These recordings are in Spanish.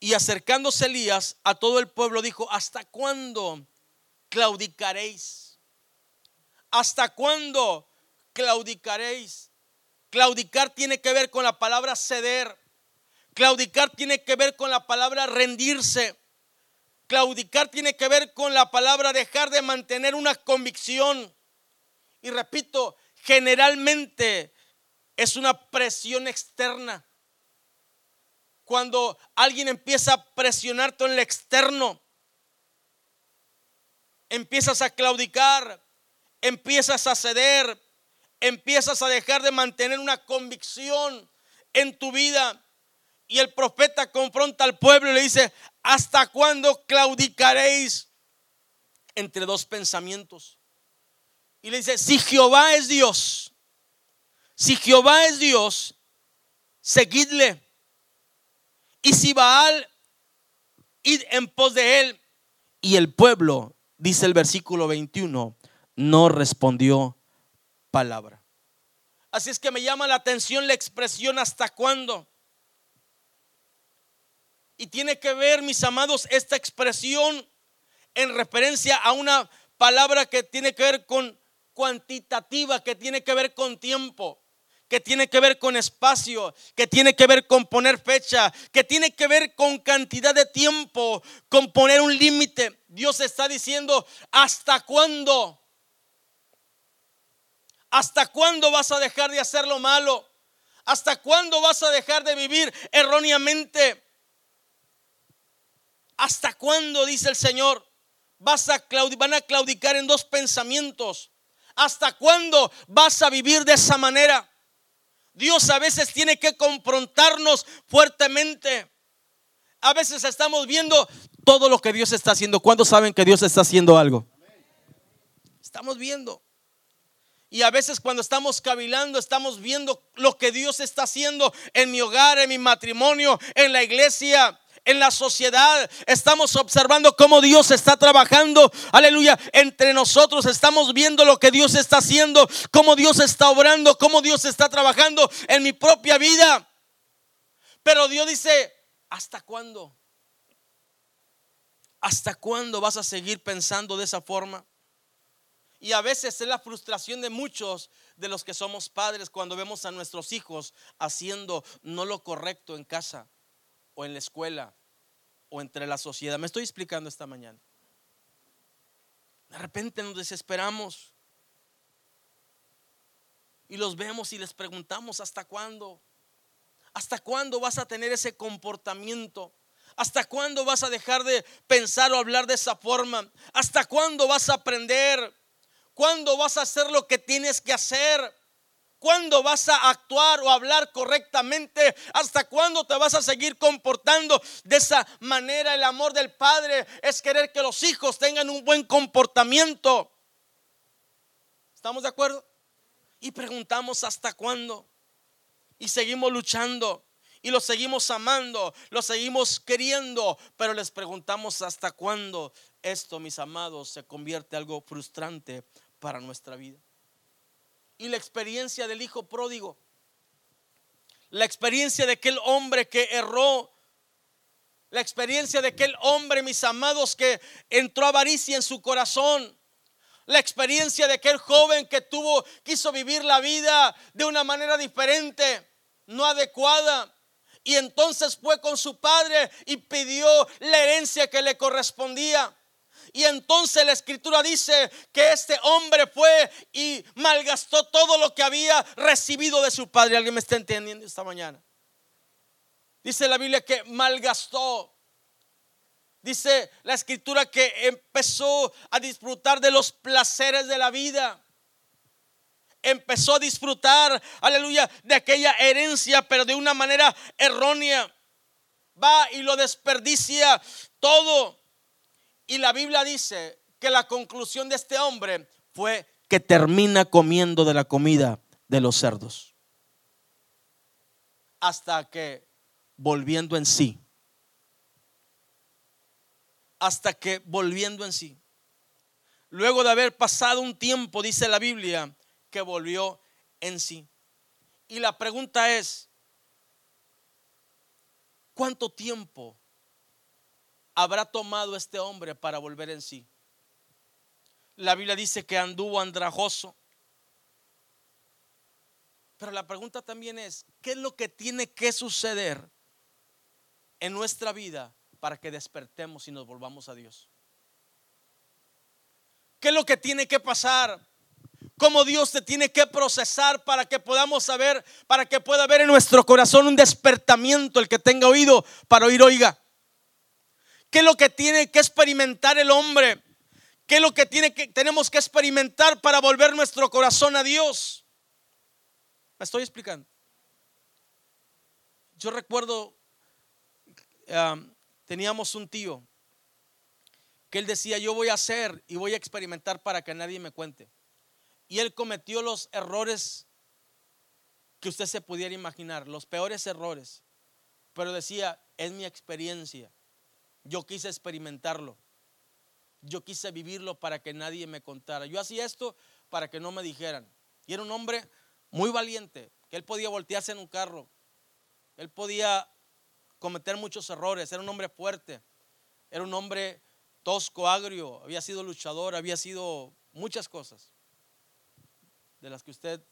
Y acercándose Elías a todo el pueblo dijo, ¿hasta cuándo claudicaréis? ¿Hasta cuándo claudicaréis? Claudicar tiene que ver con la palabra ceder. Claudicar tiene que ver con la palabra rendirse. Claudicar tiene que ver con la palabra dejar de mantener una convicción. Y repito, generalmente es una presión externa. Cuando alguien empieza a presionarte en el externo, empiezas a claudicar, empiezas a ceder, empiezas a dejar de mantener una convicción en tu vida. Y el profeta confronta al pueblo y le dice, ¿hasta cuándo claudicaréis entre dos pensamientos? Y le dice, si Jehová es Dios, si Jehová es Dios, seguidle. Y si Baal, id en pos de él. Y el pueblo, dice el versículo 21, no respondió palabra. Así es que me llama la atención la expresión hasta cuándo. Y tiene que ver, mis amados, esta expresión en referencia a una palabra que tiene que ver con cuantitativa, que tiene que ver con tiempo, que tiene que ver con espacio, que tiene que ver con poner fecha, que tiene que ver con cantidad de tiempo, con poner un límite. Dios está diciendo, ¿hasta cuándo? ¿Hasta cuándo vas a dejar de hacer lo malo? ¿Hasta cuándo vas a dejar de vivir erróneamente? ¿Hasta cuándo, dice el Señor, vas a van a claudicar en dos pensamientos? ¿Hasta cuándo vas a vivir de esa manera? Dios a veces tiene que confrontarnos fuertemente. A veces estamos viendo todo lo que Dios está haciendo. ¿Cuándo saben que Dios está haciendo algo? Estamos viendo. Y a veces cuando estamos cavilando, estamos viendo lo que Dios está haciendo en mi hogar, en mi matrimonio, en la iglesia, en la sociedad. Estamos observando cómo Dios está trabajando. Aleluya. Entre nosotros estamos viendo lo que Dios está haciendo, cómo Dios está obrando, cómo Dios está trabajando en mi propia vida. Pero Dios dice, ¿hasta cuándo? ¿Hasta cuándo vas a seguir pensando de esa forma? Y a veces es la frustración de muchos de los que somos padres cuando vemos a nuestros hijos haciendo no lo correcto en casa o en la escuela o entre la sociedad. Me estoy explicando esta mañana. De repente nos desesperamos y los vemos y les preguntamos, ¿hasta cuándo? ¿Hasta cuándo vas a tener ese comportamiento? ¿Hasta cuándo vas a dejar de pensar o hablar de esa forma? ¿Hasta cuándo vas a aprender? ¿Cuándo vas a hacer lo que tienes que hacer? ¿Cuándo vas a actuar o hablar correctamente? ¿Hasta cuándo te vas a seguir comportando de esa manera? El amor del Padre es querer que los hijos tengan un buen comportamiento. ¿Estamos de acuerdo? Y preguntamos hasta cuándo. Y seguimos luchando. Y los seguimos amando, los seguimos queriendo, pero les preguntamos hasta cuándo esto, mis amados, se convierte en algo frustrante para nuestra vida. Y la experiencia del hijo pródigo, la experiencia de aquel hombre que erró, la experiencia de aquel hombre, mis amados, que entró avaricia en su corazón. La experiencia de aquel joven que tuvo, quiso vivir la vida de una manera diferente, no adecuada. Y entonces fue con su padre y pidió la herencia que le correspondía. Y entonces la escritura dice que este hombre fue y malgastó todo lo que había recibido de su padre. ¿Alguien me está entendiendo esta mañana? Dice la Biblia que malgastó. Dice la escritura que empezó a disfrutar de los placeres de la vida. Empezó a disfrutar, aleluya, de aquella herencia, pero de una manera errónea. Va y lo desperdicia todo. Y la Biblia dice que la conclusión de este hombre fue que termina comiendo de la comida de los cerdos. Hasta que volviendo en sí, hasta que volviendo en sí, luego de haber pasado un tiempo, dice la Biblia, que volvió en sí. Y la pregunta es, ¿cuánto tiempo habrá tomado este hombre para volver en sí? La Biblia dice que anduvo andrajoso. Pero la pregunta también es, ¿qué es lo que tiene que suceder en nuestra vida para que despertemos y nos volvamos a Dios? ¿Qué es lo que tiene que pasar? ¿Cómo Dios te tiene que procesar para que podamos saber, para que pueda haber en nuestro corazón un despertamiento, el que tenga oído para oír, oiga? ¿Qué es lo que tiene que experimentar el hombre? ¿Qué es lo que, tiene que tenemos que experimentar para volver nuestro corazón a Dios? ¿Me estoy explicando? Yo recuerdo, teníamos un tío que él decía, yo voy a hacer y voy a experimentar para que nadie me cuente. Y él cometió los errores que usted se pudiera imaginar, los peores errores. Pero decía, es mi experiencia. Yo quise experimentarlo. Yo quise vivirlo para que nadie me contara. Yo hacía esto para que no me dijeran. Y era un hombre muy valiente, que él podía voltearse en un carro. Él podía cometer muchos errores. Era un hombre fuerte. Era un hombre tosco, agrio. Había sido luchador, había sido muchas cosas de las que usted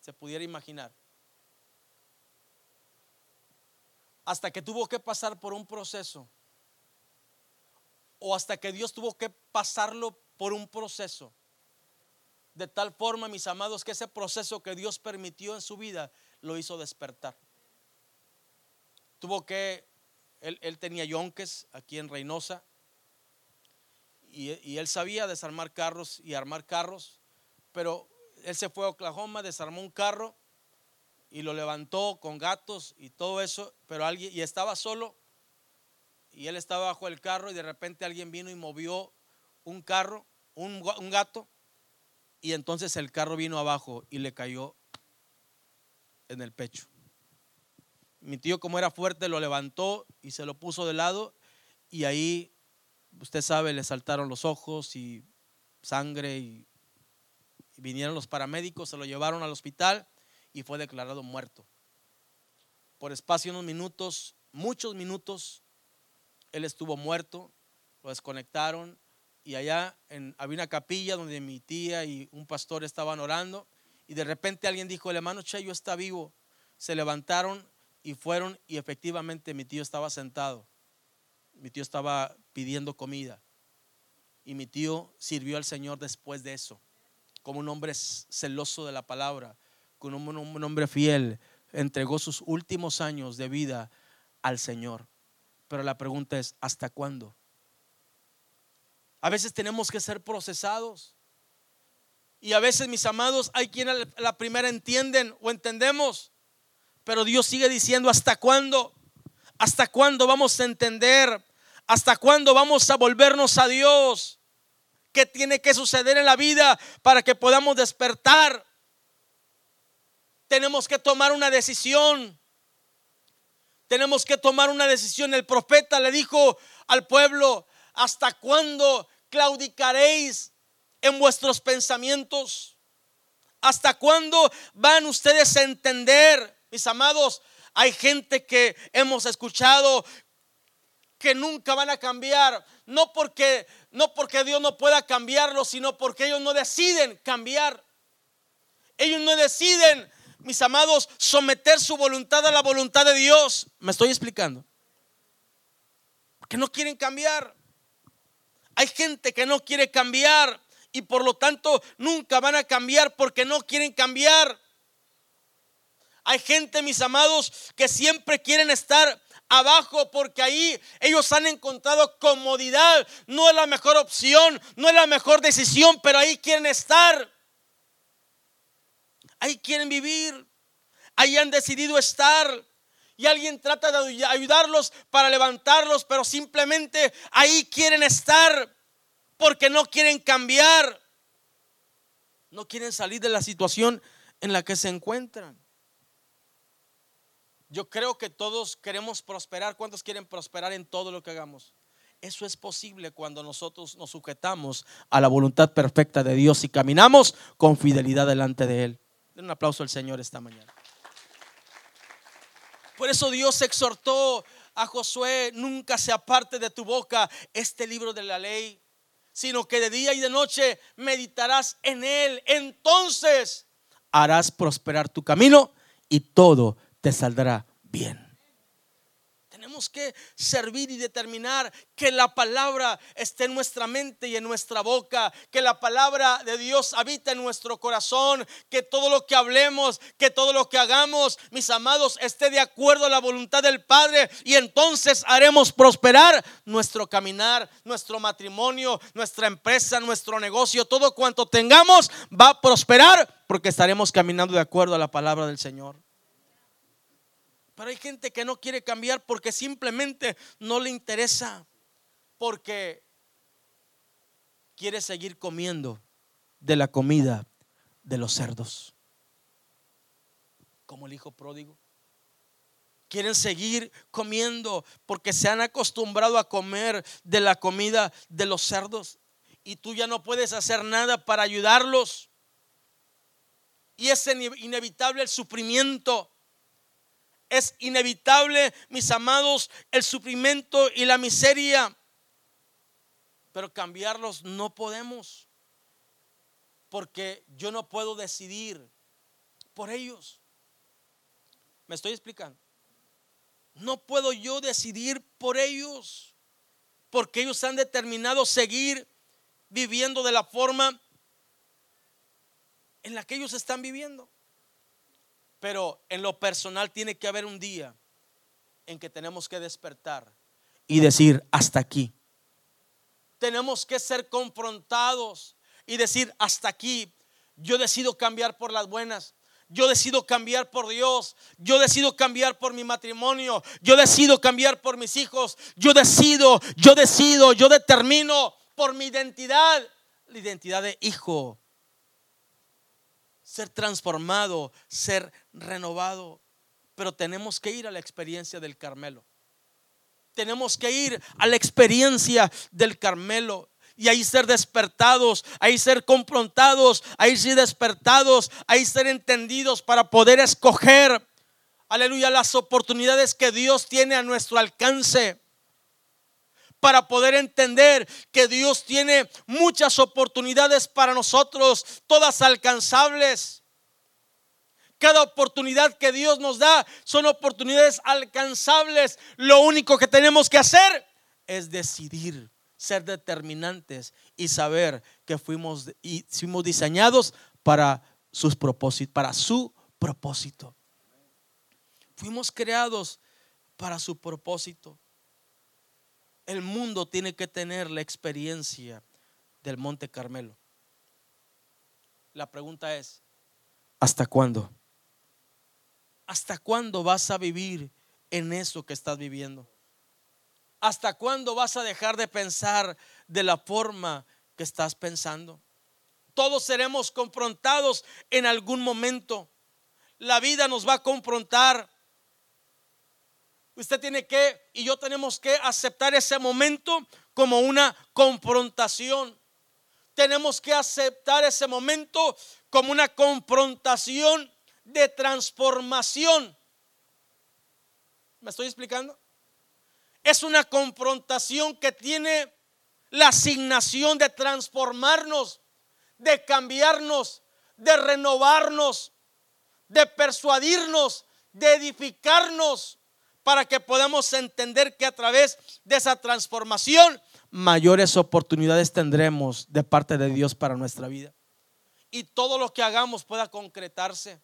se pudiera imaginar. Hasta que tuvo que pasar por un proceso. O hasta que Dios tuvo que pasarlo por un proceso. De tal forma, mis amados, que ese proceso que Dios permitió en su vida lo hizo despertar. Tuvo que, él, tenía yonques aquí en Reynosa. Y, él sabía desarmar carros y armar carros. Pero él se fue a Oklahoma, desarmó un carro y lo levantó con gatos y todo eso, pero alguien, y estaba solo, y él estaba bajo el carro y de repente alguien vino y movió un carro, un, gato, y entonces el carro vino abajo y le cayó en el pecho. Mi tío como era fuerte lo levantó y se lo puso de lado y ahí, usted sabe, le saltaron los ojos y sangre y Vinieron los paramédicos, se lo llevaron al hospital y fue declarado muerto. Por espacio de unos minutos, muchos minutos, él estuvo muerto, lo desconectaron y allá en, había una capilla donde mi tía y un pastor estaban orando y de repente alguien dijo, el hermano Cheyo está vivo. Se levantaron y fueron y efectivamente mi tío estaba sentado. Mi tío estaba pidiendo comida y mi tío sirvió al Señor después de eso como un hombre celoso de la palabra, como un hombre fiel, entregó sus últimos años de vida al Señor. Pero la pregunta es, ¿hasta cuándo? A veces tenemos que ser procesados. Y a veces, mis amados, hay quienes la primera entienden o entendemos. Pero Dios sigue diciendo, ¿hasta cuándo? ¿Hasta cuándo vamos a entender? ¿Hasta cuándo vamos a volvernos a Dios? ¿Qué tiene que suceder en la vida para que podamos despertar? Tenemos que tomar una decisión. Tenemos que tomar una decisión. El profeta le dijo al pueblo, ¿hasta cuándo claudicaréis en vuestros pensamientos? ¿Hasta cuándo van ustedes a entender, mis amados? Hay gente que hemos escuchado que nunca van a cambiar, no porque no porque Dios no pueda cambiarlo, sino porque ellos no deciden cambiar. Ellos no deciden, mis amados, someter su voluntad a la voluntad de Dios. ¿Me estoy explicando? Porque no quieren cambiar. Hay gente que no quiere cambiar y por lo tanto nunca van a cambiar porque no quieren cambiar. Hay gente, mis amados, que siempre quieren estar abajo porque ahí ellos han encontrado comodidad. No es la mejor opción, no es la mejor decisión, pero ahí quieren estar. Ahí quieren vivir. Ahí han decidido estar. Y alguien trata de ayudarlos para levantarlos, pero simplemente ahí quieren estar porque no quieren cambiar. No quieren salir de la situación en la que se encuentran. Yo creo que todos queremos prosperar. ¿Cuántos quieren prosperar en todo lo que hagamos? Eso es posible cuando nosotros nos sujetamos a la voluntad perfecta de Dios y caminamos con fidelidad delante de Él. Den un aplauso al Señor esta mañana. Por eso Dios exhortó a Josué, nunca se aparte de tu boca este libro de la ley, sino que de día y de noche meditarás en él. Entonces harás prosperar tu camino y todo te saldrá bien tenemos que servir y determinar que la palabra esté en nuestra mente y en nuestra boca, que la palabra de Dios habita en nuestro corazón, que todo lo que hablemos, que todo lo que hagamos, mis amados, esté de acuerdo a la voluntad del Padre y entonces haremos prosperar nuestro caminar, nuestro matrimonio, nuestra empresa, nuestro negocio, todo cuanto tengamos va a prosperar porque estaremos caminando de acuerdo a la palabra del Señor. Pero hay gente que no quiere cambiar porque simplemente no le interesa. Porque quiere seguir comiendo de la comida de los cerdos. Como el hijo pródigo. Quieren seguir comiendo porque se han acostumbrado a comer de la comida de los cerdos. Y tú ya no puedes hacer nada para ayudarlos. Y es inevitable el sufrimiento es inevitable, mis amados, el sufrimiento y la miseria. Pero cambiarlos no podemos. Porque yo no puedo decidir por ellos. ¿Me estoy explicando? No puedo yo decidir por ellos. Porque ellos han determinado seguir viviendo de la forma en la que ellos están viviendo. Pero en lo personal tiene que haber un día en que tenemos que despertar y decir, hasta aquí. Tenemos que ser confrontados y decir, hasta aquí. Yo decido cambiar por las buenas. Yo decido cambiar por Dios. Yo decido cambiar por mi matrimonio. Yo decido cambiar por mis hijos. Yo decido, yo decido, yo determino por mi identidad, la identidad de hijo ser transformado, ser renovado. Pero tenemos que ir a la experiencia del Carmelo. Tenemos que ir a la experiencia del Carmelo y ahí ser despertados, ahí ser confrontados, ahí ser despertados, ahí ser entendidos para poder escoger, aleluya, las oportunidades que Dios tiene a nuestro alcance para poder entender que Dios tiene muchas oportunidades para nosotros, todas alcanzables. Cada oportunidad que Dios nos da son oportunidades alcanzables. Lo único que tenemos que hacer es decidir, ser determinantes y saber que fuimos, y fuimos diseñados para sus propósitos, para su propósito. Fuimos creados para su propósito. El mundo tiene que tener la experiencia del Monte Carmelo. La pregunta es, ¿hasta cuándo? ¿Hasta cuándo vas a vivir en eso que estás viviendo? ¿Hasta cuándo vas a dejar de pensar de la forma que estás pensando? Todos seremos confrontados en algún momento. La vida nos va a confrontar Usted tiene que y yo tenemos que aceptar ese momento como una confrontación. Tenemos que aceptar ese momento como una confrontación de transformación. ¿Me estoy explicando? Es una confrontación que tiene la asignación de transformarnos, de cambiarnos, de renovarnos, de persuadirnos, de edificarnos para que podamos entender que a través de esa transformación mayores oportunidades tendremos de parte de Dios para nuestra vida. Y todo lo que hagamos pueda concretarse.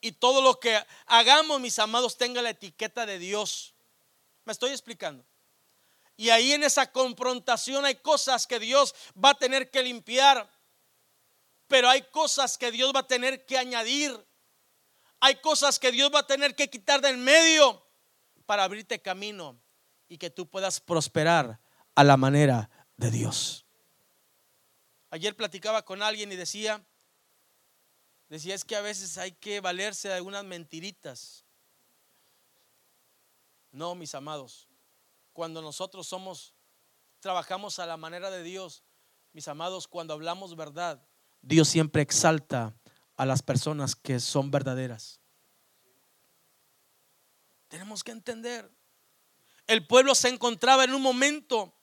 Y todo lo que hagamos, mis amados, tenga la etiqueta de Dios. ¿Me estoy explicando? Y ahí en esa confrontación hay cosas que Dios va a tener que limpiar, pero hay cosas que Dios va a tener que añadir hay cosas que Dios va a tener que quitar del medio para abrirte camino y que tú puedas prosperar a la manera de Dios. Ayer platicaba con alguien y decía, decía es que a veces hay que valerse de algunas mentiritas. No, mis amados, cuando nosotros somos, trabajamos a la manera de Dios, mis amados, cuando hablamos verdad, Dios siempre exalta a las personas que son verdaderas. Tenemos que entender. El pueblo se encontraba en un momento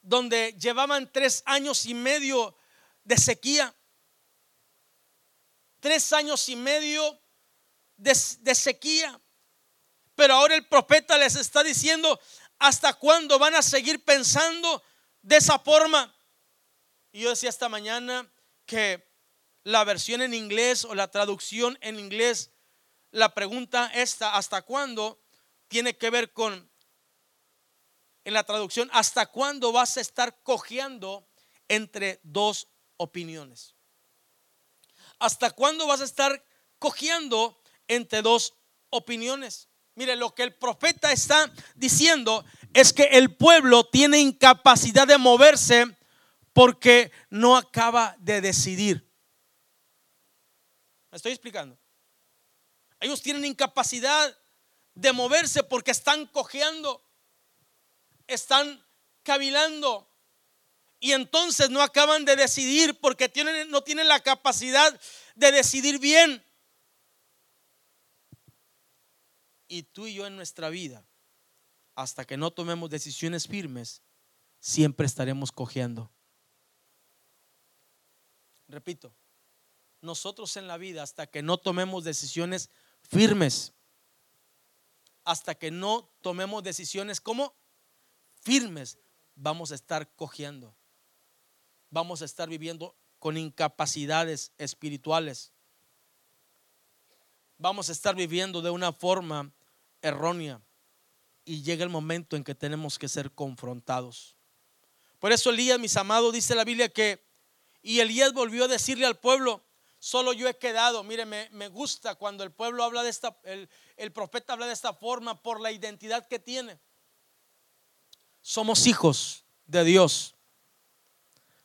donde llevaban tres años y medio de sequía. Tres años y medio de, sequía. Pero ahora el profeta les está diciendo, ¿hasta cuándo van a seguir pensando de esa forma? Y yo decía esta mañana que la versión en inglés o la traducción en inglés, la pregunta esta, ¿hasta cuándo? Tiene que ver con en la traducción, ¿hasta cuándo vas a estar cojeando entre dos opiniones? ¿Hasta cuándo vas a estar cojeando entre dos opiniones? Mire, lo que el profeta está diciendo es que el pueblo tiene incapacidad de moverse porque no acaba de decidir. ¿Me estoy explicando? Ellos tienen incapacidad de moverse porque están cojeando están cavilando y entonces no acaban de decidir porque tienen, no tienen la capacidad de decidir bien. Y tú y yo en nuestra vida, hasta que no tomemos decisiones firmes, siempre estaremos cojeando. Repito, nosotros en la vida, hasta que no tomemos decisiones firmes, hasta que no tomemos decisiones como firmes, vamos a estar cojeando. Vamos a estar viviendo con incapacidades espirituales. Vamos a estar viviendo de una forma errónea. Y llega el momento en que tenemos que ser confrontados. Por eso Elías, mis amados, dice la Biblia que, y Elías volvió a decirle al pueblo, solo yo he quedado. Mire, me, gusta cuando el pueblo habla de esta, el, el profeta habla de esta forma por la identidad que tiene. Somos hijos de Dios.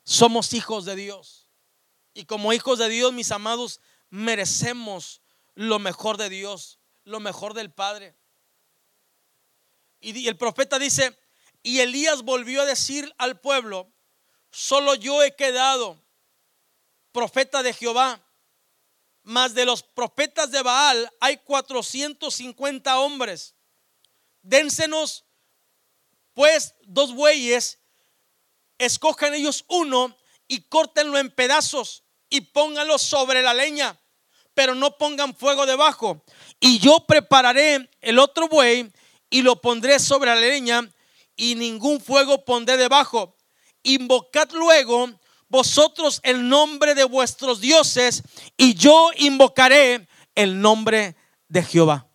Somos hijos de Dios. Y como hijos de Dios, mis amados, merecemos lo mejor de Dios, lo mejor del Padre. Y el profeta dice, y Elías volvió a decir al pueblo, solo yo he quedado profeta de Jehová, mas de los profetas de Baal hay 450 hombres. Dénsenos pues dos bueyes, escojan ellos uno y córtenlo en pedazos y pónganlo sobre la leña, pero no pongan fuego debajo. Y yo prepararé el otro buey y lo pondré sobre la leña y ningún fuego pondré debajo. Invocad luego vosotros el nombre de vuestros dioses y yo invocaré el nombre de Jehová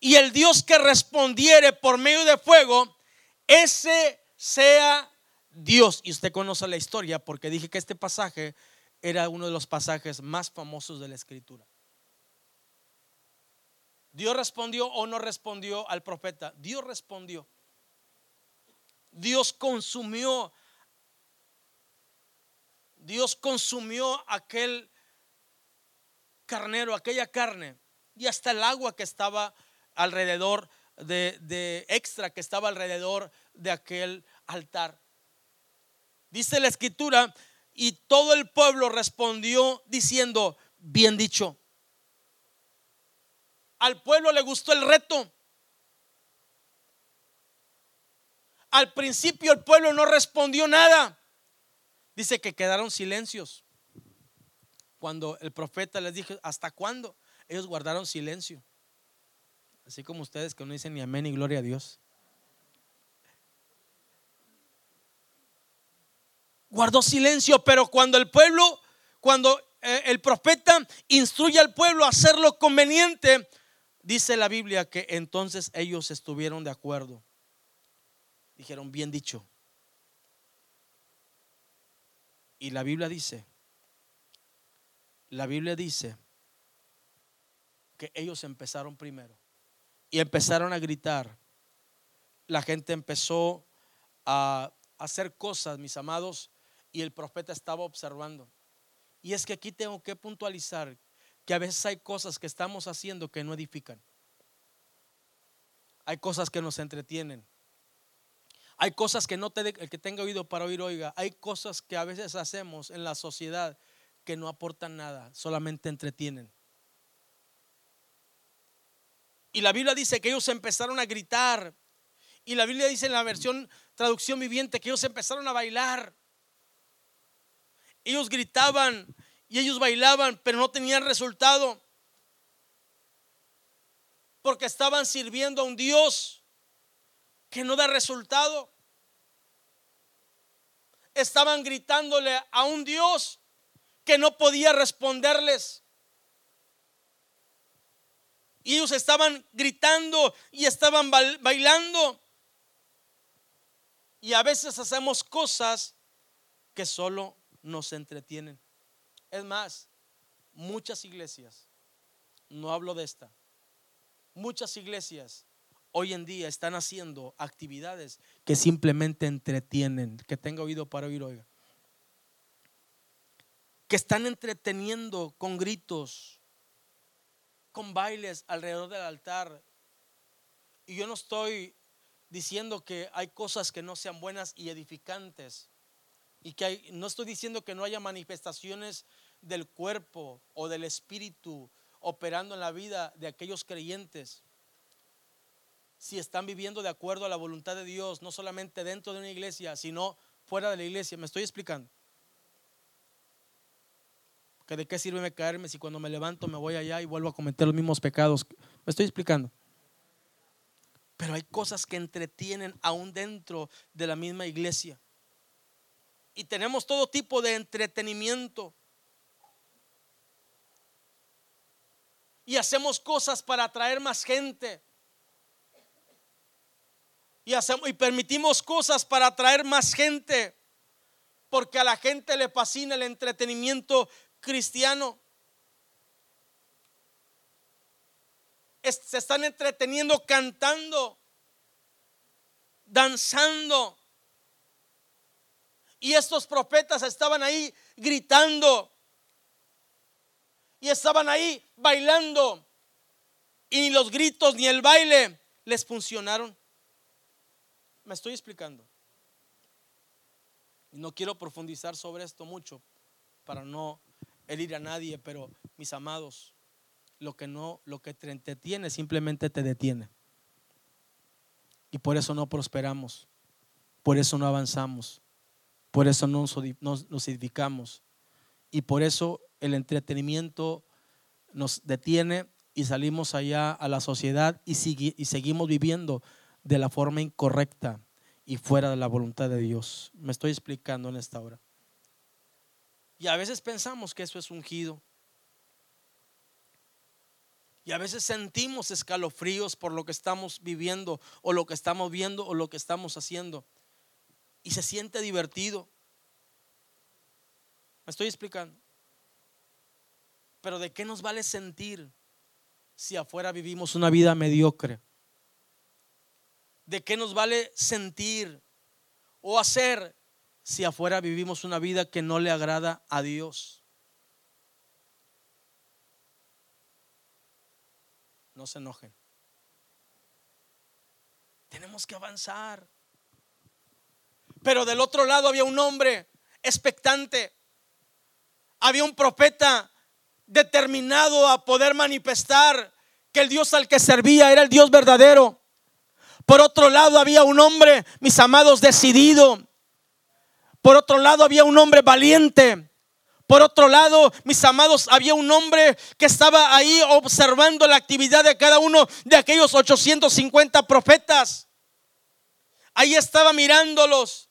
y el Dios que respondiere por medio de fuego, ese sea Dios. Y usted conoce la historia porque dije que este pasaje era uno de los pasajes más famosos de la escritura. Dios respondió o no respondió al profeta. Dios respondió. Dios consumió. Dios consumió aquel carnero, aquella carne y hasta el agua que estaba alrededor de, extra que estaba alrededor de aquel altar. Dice la escritura, y todo el pueblo respondió diciendo, bien dicho. Al pueblo le gustó el reto. Al principio el pueblo no respondió nada. Dice que quedaron silencios. Cuando el profeta les dijo, ¿hasta cuándo? Ellos guardaron silencio. Así como ustedes que no dicen ni amén ni gloria a Dios. Guardó silencio, pero cuando el pueblo, cuando eh, el profeta instruye al pueblo a hacer lo conveniente, dice la Biblia que entonces ellos estuvieron de acuerdo. Dijeron, bien dicho. Y la Biblia dice, la Biblia dice que ellos empezaron primero y empezaron a gritar. La gente empezó a hacer cosas, mis amados, y el profeta estaba observando. Y es que aquí tengo que puntualizar que a veces hay cosas que estamos haciendo que no edifican. Hay cosas que nos entretienen. Hay cosas que no te, el que tenga oído para oír, oiga. Hay cosas que a veces hacemos en la sociedad que no aportan nada, solamente entretienen. Y la Biblia dice que ellos empezaron a gritar. Y la Biblia dice en la versión traducción viviente que ellos empezaron a bailar. Ellos gritaban y ellos bailaban, pero no tenían resultado. Porque estaban sirviendo a un Dios que no da resultado. Estaban gritándole a un Dios que no podía responderles. Y ellos estaban gritando y estaban bailando. Y a veces hacemos cosas que solo nos entretienen. Es más, muchas iglesias, no hablo de esta, muchas iglesias hoy en día están haciendo actividades que simplemente entretienen. Que tenga oído para oír, oiga. Que están entreteniendo con gritos, con bailes alrededor del altar. Y yo no estoy diciendo que hay cosas que no sean buenas y edificantes. Y que hay, no estoy diciendo que no haya manifestaciones del cuerpo o del espíritu operando en la vida de aquellos creyentes. Si están viviendo de acuerdo a la voluntad de Dios, no solamente dentro de una iglesia, sino fuera de la iglesia. ¿Me estoy explicando? que de qué sirve caerme si cuando me levanto me voy allá y vuelvo a cometer los mismos pecados. Me estoy explicando. Pero hay cosas que entretienen aún dentro de la misma iglesia. Y tenemos todo tipo de entretenimiento. Y hacemos cosas para atraer más gente. Y, hacemos, y permitimos cosas para atraer más gente. Porque a la gente le fascina el entretenimiento cristiano. Se están entreteniendo cantando, danzando. Y estos profetas estaban ahí gritando. Y estaban ahí bailando. Y ni los gritos ni el baile les funcionaron. Me estoy explicando. Y no quiero profundizar sobre esto mucho para no herir a nadie, pero mis amados, lo que no, lo que te entretiene simplemente te detiene. Y por eso no prosperamos, por eso no avanzamos, por eso no nos, edificamos. Y por eso el entretenimiento nos detiene y salimos allá a la sociedad y, y seguimos viviendo de la forma incorrecta y fuera de la voluntad de Dios. Me estoy explicando en esta hora. Y a veces pensamos que eso es ungido. Y a veces sentimos escalofríos por lo que estamos viviendo o lo que estamos viendo o lo que estamos haciendo. Y se siente divertido. ¿Me estoy explicando? Pero ¿de qué nos vale sentir si afuera vivimos una vida mediocre? ¿De qué nos vale sentir o hacer si afuera vivimos una vida que no le agrada a Dios? No se enojen. Tenemos que avanzar. Pero del otro lado había un hombre expectante. Había un profeta determinado a poder manifestar que el Dios al que servía era el Dios verdadero. Por otro lado había un hombre, mis amados, decidido por otro lado, había un hombre valiente. Por otro lado, mis amados, había un hombre que estaba ahí observando la actividad de cada uno de aquellos 850 profetas. Ahí estaba mirándolos.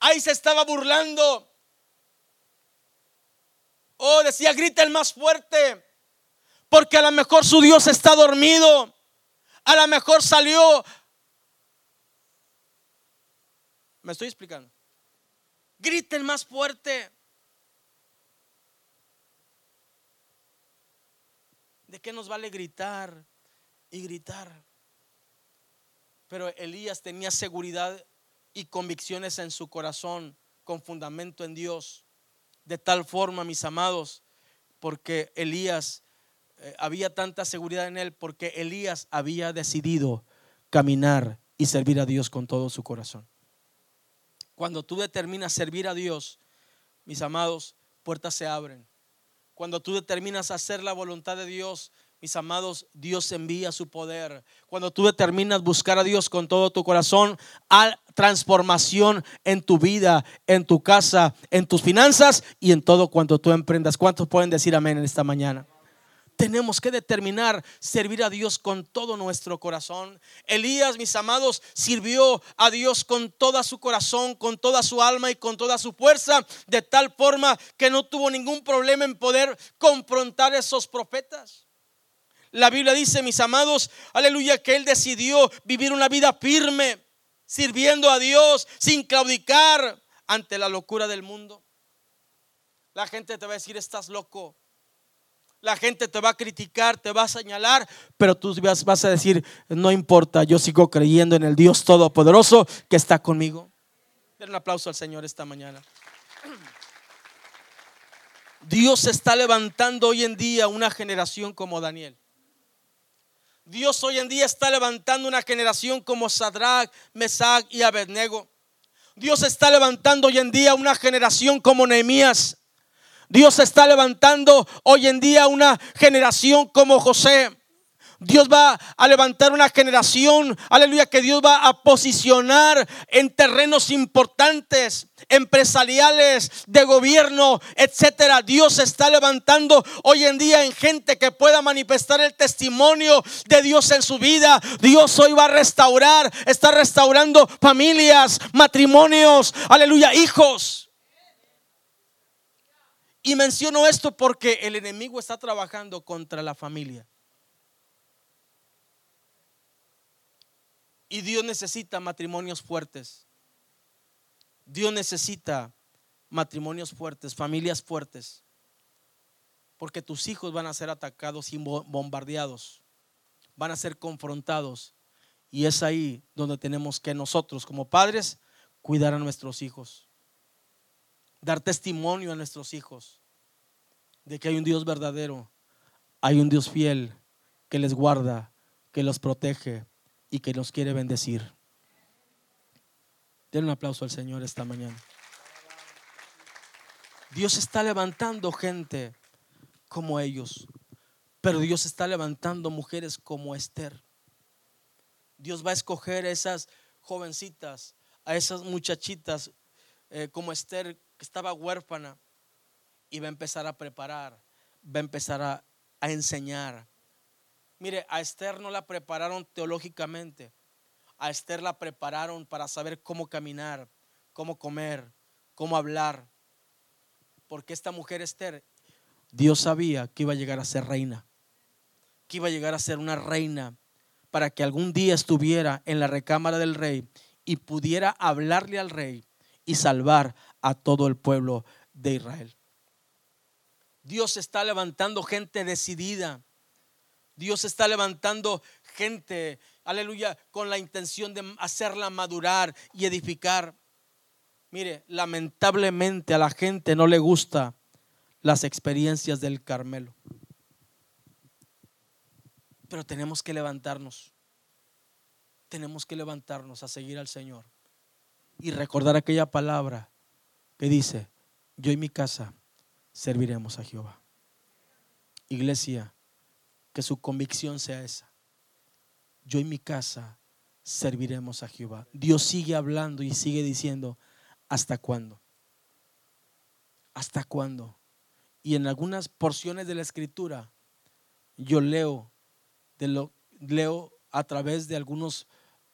Ahí se estaba burlando. Oh, decía, grita el más fuerte. Porque a lo mejor su Dios está dormido. A lo mejor salió. ¿Me estoy explicando? Griten más fuerte. ¿De qué nos vale gritar y gritar? Pero Elías tenía seguridad y convicciones en su corazón con fundamento en Dios. De tal forma, mis amados, porque Elías eh, había tanta seguridad en él, porque Elías había decidido caminar y servir a Dios con todo su corazón. Cuando tú determinas servir a Dios, mis amados, puertas se abren. Cuando tú determinas hacer la voluntad de Dios, Mis amados, Dios envía su poder. Cuando tú determinas buscar a Dios con todo tu corazón, hay transformación en tu vida, en tu casa, en tus finanzas y en todo cuanto tú emprendas. ¿Cuántos pueden decir amén en esta mañana? Tenemos que determinar servir a Dios con todo nuestro corazón. Elías, mis amados, sirvió a Dios con toda su corazón, con toda su alma y con toda su fuerza, de tal forma que no tuvo ningún problema en poder confrontar a esos profetas. La Biblia dice, mis amados, aleluya, que él decidió vivir una vida firme, sirviendo a Dios sin claudicar ante la locura del mundo. La gente te va a decir, estás loco la gente te va a criticar, te va a señalar, pero tú vas, a decir, no importa, yo sigo creyendo en el Dios Todopoderoso que está conmigo. Den un aplauso al Señor esta mañana. Dios está levantando hoy en día una generación como Daniel. Dios hoy en día está levantando una generación como Sadrach, Mesach y Abednego. Dios está levantando hoy en día una generación como Nehemías. Dios está levantando hoy en día una generación como José. Dios va a levantar una generación, aleluya, que Dios va a posicionar en terrenos importantes, empresariales, de gobierno, etcétera. Dios está levantando hoy en día en gente que pueda manifestar el testimonio de Dios en su vida. Dios hoy va a restaurar, está restaurando familias, matrimonios, aleluya, hijos. Y menciono esto porque el enemigo está trabajando contra la familia. Y Dios necesita matrimonios fuertes. Dios necesita matrimonios fuertes, familias fuertes. Porque tus hijos van a ser atacados y bombardeados. Van a ser confrontados. Y es ahí donde tenemos que nosotros como padres cuidar a nuestros hijos dar testimonio a nuestros hijos de que hay un Dios verdadero, hay un Dios fiel que les guarda, que los protege y que los quiere bendecir. Den un aplauso al Señor esta mañana. Dios está levantando gente como ellos, pero Dios está levantando mujeres como Esther. Dios va a escoger a esas jovencitas, a esas muchachitas eh, como Esther que estaba huérfana y va a empezar a preparar, va a empezar a, a enseñar. Mire, a Esther no la prepararon teológicamente, a Esther la prepararon para saber cómo caminar, cómo comer, cómo hablar. Porque esta mujer Esther, Dios sabía que iba a llegar a ser reina, que iba a llegar a ser una reina para que algún día estuviera en la recámara del rey y pudiera hablarle al rey y salvar a todo el pueblo de Israel. Dios está levantando gente decidida. Dios está levantando gente, aleluya, con la intención de hacerla madurar y edificar. Mire, lamentablemente a la gente no le gusta las experiencias del Carmelo. Pero tenemos que levantarnos. Tenemos que levantarnos a seguir al Señor y recordar aquella palabra que dice, yo y mi casa serviremos a Jehová. Iglesia, que su convicción sea esa. Yo y mi casa serviremos a Jehová. Dios sigue hablando y sigue diciendo, ¿hasta cuándo? ¿Hasta cuándo? Y en algunas porciones de la escritura yo leo de lo leo a través de algunos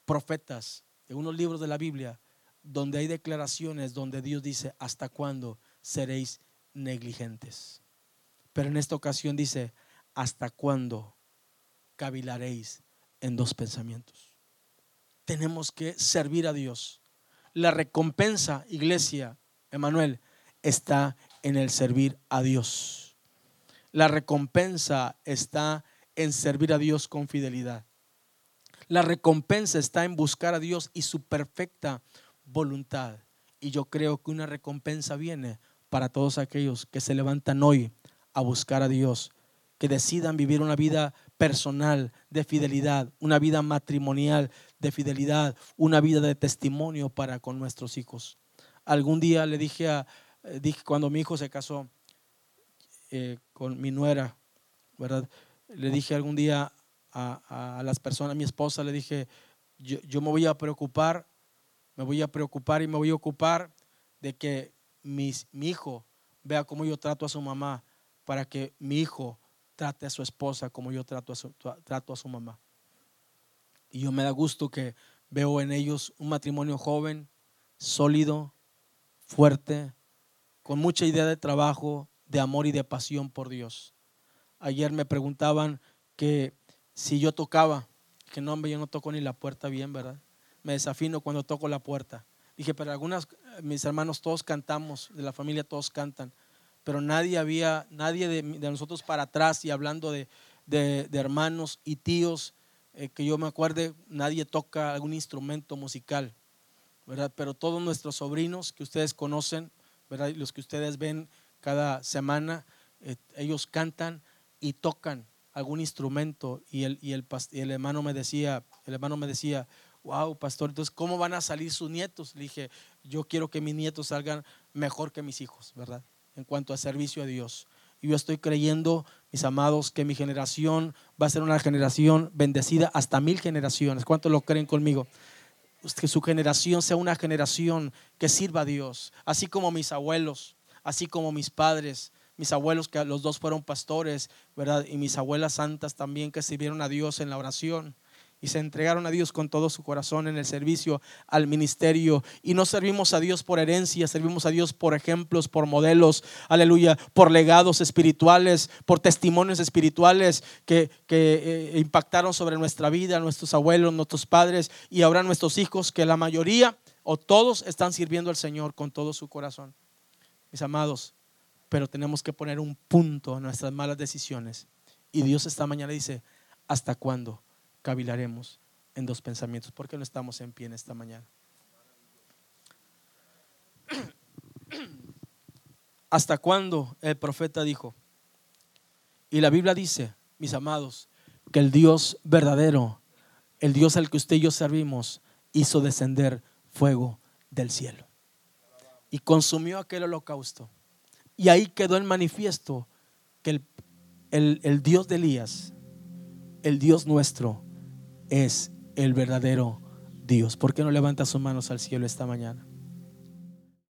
profetas, de unos libros de la Biblia donde hay declaraciones donde Dios dice, ¿hasta cuándo seréis negligentes? Pero en esta ocasión dice, ¿hasta cuándo cavilaréis en dos pensamientos? Tenemos que servir a Dios. La recompensa, iglesia, Emanuel, está en el servir a Dios. La recompensa está en servir a Dios con fidelidad. La recompensa está en buscar a Dios y su perfecta voluntad. Y yo creo que una recompensa viene para todos aquellos que se levantan hoy a buscar a Dios, que decidan vivir una vida personal de fidelidad, una vida matrimonial de fidelidad, una vida de testimonio para con nuestros hijos. Algún día le dije a, eh, dije cuando mi hijo se casó eh, con mi nuera, ¿verdad? le dije algún día a, las personas, a mi esposa, le dije, yo, me voy a preocupar, me voy a preocupar y me voy a ocupar de que mi hijo vea cómo yo trato a su mamá para que mi hijo trate a su esposa como yo trato a su, trato a su mamá. Y yo me da gusto que veo en ellos un matrimonio joven, sólido, fuerte, con mucha idea de trabajo, de amor y de pasión por Dios. Ayer me preguntaban que si yo tocaba, que no, hombre, yo no toco ni la puerta bien, ¿verdad? Me desafino cuando toco la puerta. Dije, pero algunas, mis hermanos todos cantamos, de la familia todos cantan, pero nadie había, nadie de, nosotros para atrás y hablando de, hermanos y tíos, eh, que yo me acuerde, nadie toca algún instrumento musical, ¿verdad? Pero todos nuestros sobrinos que ustedes conocen, ¿verdad? Los que ustedes ven cada semana, eh, ellos cantan y tocan algún instrumento y el, y el, y el hermano me decía, el hermano me decía, wow, pastor, entonces, ¿cómo van a salir sus nietos? Le dije, yo quiero que mis nietos salgan mejor que mis hijos, ¿verdad? En cuanto a servicio a Dios. Y yo estoy creyendo, mis amados, que mi generación va a ser una generación bendecida hasta mil generaciones. ¿Cuántos lo creen conmigo? Que su generación sea una generación que sirva a Dios, así como mis abuelos, así como mis padres, mis abuelos que los dos fueron pastores, ¿verdad? Y mis abuelas santas también que sirvieron a Dios en la oración y se entregaron a Dios con todo su corazón en el servicio al ministerio. Y no servimos a Dios por herencia, servimos a Dios por ejemplos, por modelos, aleluya, por legados espirituales, por testimonios espirituales que, que eh, impactaron sobre nuestra vida, nuestros abuelos, nuestros padres y ahora nuestros hijos, que la mayoría o todos están sirviendo al Señor con todo su corazón. Mis amados, pero tenemos que poner un punto a nuestras malas decisiones. Y Dios esta mañana dice, ¿hasta cuándo cavilaremos en dos pensamientos? ¿Por qué no estamos en pie en esta mañana? ¿Hasta cuándo el profeta dijo? Y la Biblia dice, mis amados, que el Dios verdadero, el Dios al que usted y yo servimos, hizo descender fuego del cielo y consumió aquel holocausto y ahí quedó en manifiesto que el, el, Dios de Elías, el Dios nuestro, es el verdadero Dios. ¿Por qué no levanta sus manos al cielo esta mañana?